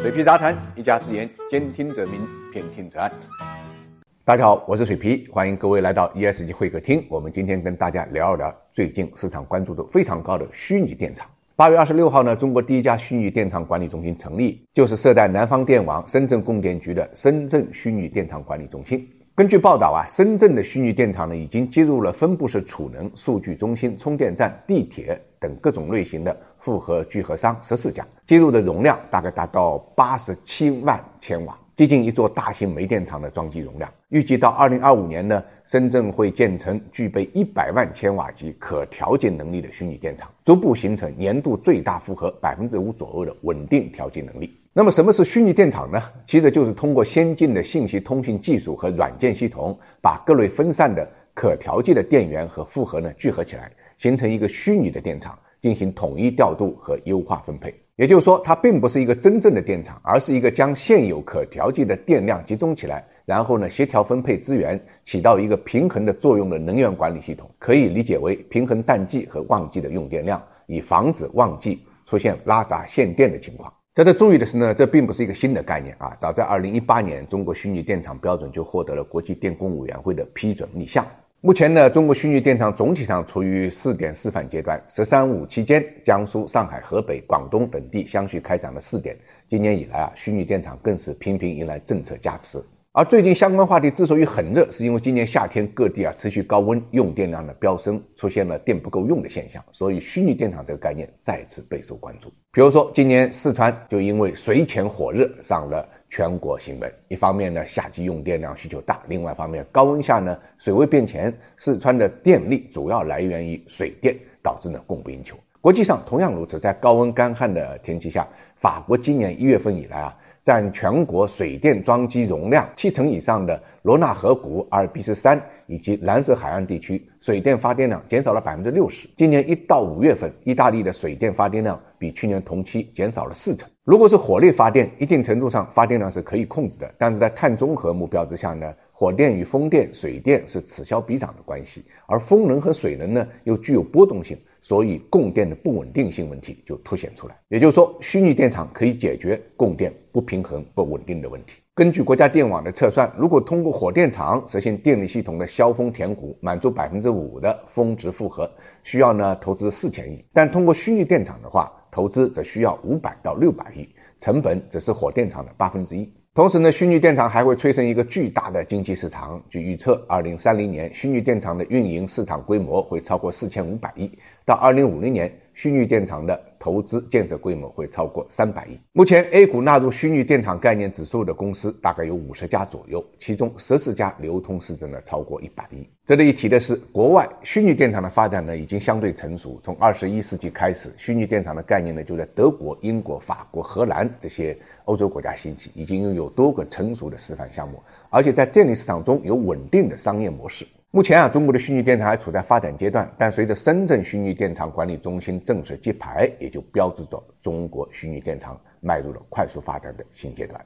水皮杂谈，一家之言，兼听则明，偏听则暗。大家好，我是水皮，欢迎各位来到 ESG 会客厅。我们今天跟大家聊一聊最近市场关注度非常高的虚拟电厂。八月二十六号呢，中国第一家虚拟电厂管理中心成立，就是设在南方电网深圳供电局的深圳虚拟电厂管理中心。根据报道啊，深圳的虚拟电厂呢，已经接入了分布式储能、数据中心、充电站、地铁等各种类型的复合聚合商十四家，接入的容量大概达到八十七万千瓦，接近一座大型煤电厂的装机容量。预计到二零二五年呢，深圳会建成具备一百万千瓦级可调节能力的虚拟电厂，逐步形成年度最大负荷百分之五左右的稳定调节能力。那么什么是虚拟电厂呢？其实就是通过先进的信息通信技术和软件系统，把各类分散的可调节的电源和负荷呢聚合起来，形成一个虚拟的电厂，进行统一调度和优化分配。也就是说，它并不是一个真正的电厂，而是一个将现有可调节的电量集中起来，然后呢协调分配资源，起到一个平衡的作用的能源管理系统。可以理解为平衡淡季和旺季的用电量，以防止旺季出现拉闸限电的情况。值得注意的是呢，这并不是一个新的概念啊。早在二零一八年，中国虚拟电厂标准就获得了国际电工委员会的批准立项。目前呢，中国虚拟电厂总体上处于试点示范阶段。“十三五”期间，江苏、上海、河北、广东等地相继开展了试点。今年以来啊，虚拟电厂更是频频迎来政策加持。而最近相关话题之所以很热，是因为今年夏天各地啊持续高温，用电量的飙升，出现了电不够用的现象，所以虚拟电厂这个概念再次备受关注。比如说，今年四川就因为水浅火热上了全国新闻。一方面呢，夏季用电量需求大；另外一方面，高温下呢，水位变浅，四川的电力主要来源于水电，导致呢供不应求。国际上同样如此，在高温干旱的天气下，法国今年一月份以来啊。占全国水电装机容量七成以上的罗纳河谷、阿尔卑斯山以及蓝色海岸地区，水电发电量减少了百分之六十。今年一到五月份，意大利的水电发电量比去年同期减少了四成。如果是火力发电，一定程度上发电量是可以控制的，但是在碳中和目标之下呢，火电与风电、水电是此消彼长的关系，而风能和水能呢又具有波动性。所以供电的不稳定性问题就凸显出来。也就是说，虚拟电厂可以解决供电不平衡、不稳定的问题。根据国家电网的测算，如果通过火电厂实现电力系统的削峰填谷，满足百分之五的峰值负荷，需要呢投资四千亿；但通过虚拟电厂的话，投资则需要五百到六百亿，成本只是火电厂的八分之一。同时呢，虚拟电厂还会催生一个巨大的经济市场。据预测，二零三零年虚拟电厂的运营市场规模会超过四千五百亿，到二零五零年。虚拟电厂的投资建设规模会超过三百亿。目前 A 股纳入虚拟电厂概念指数的公司大概有五十家左右，其中十四家流通市值呢超过一百亿。值得一提的是，国外虚拟电厂的发展呢已经相对成熟。从二十一世纪开始，虚拟电厂的概念呢就在德国、英国、法国、荷兰这些欧洲国家兴起，已经拥有多个成熟的示范项目，而且在电力市场中有稳定的商业模式。目前啊，中国的虚拟电厂还处在发展阶段，但随着深圳虚拟电厂管理中心正式揭牌，也就标志着中国虚拟电厂迈入了快速发展的新阶段。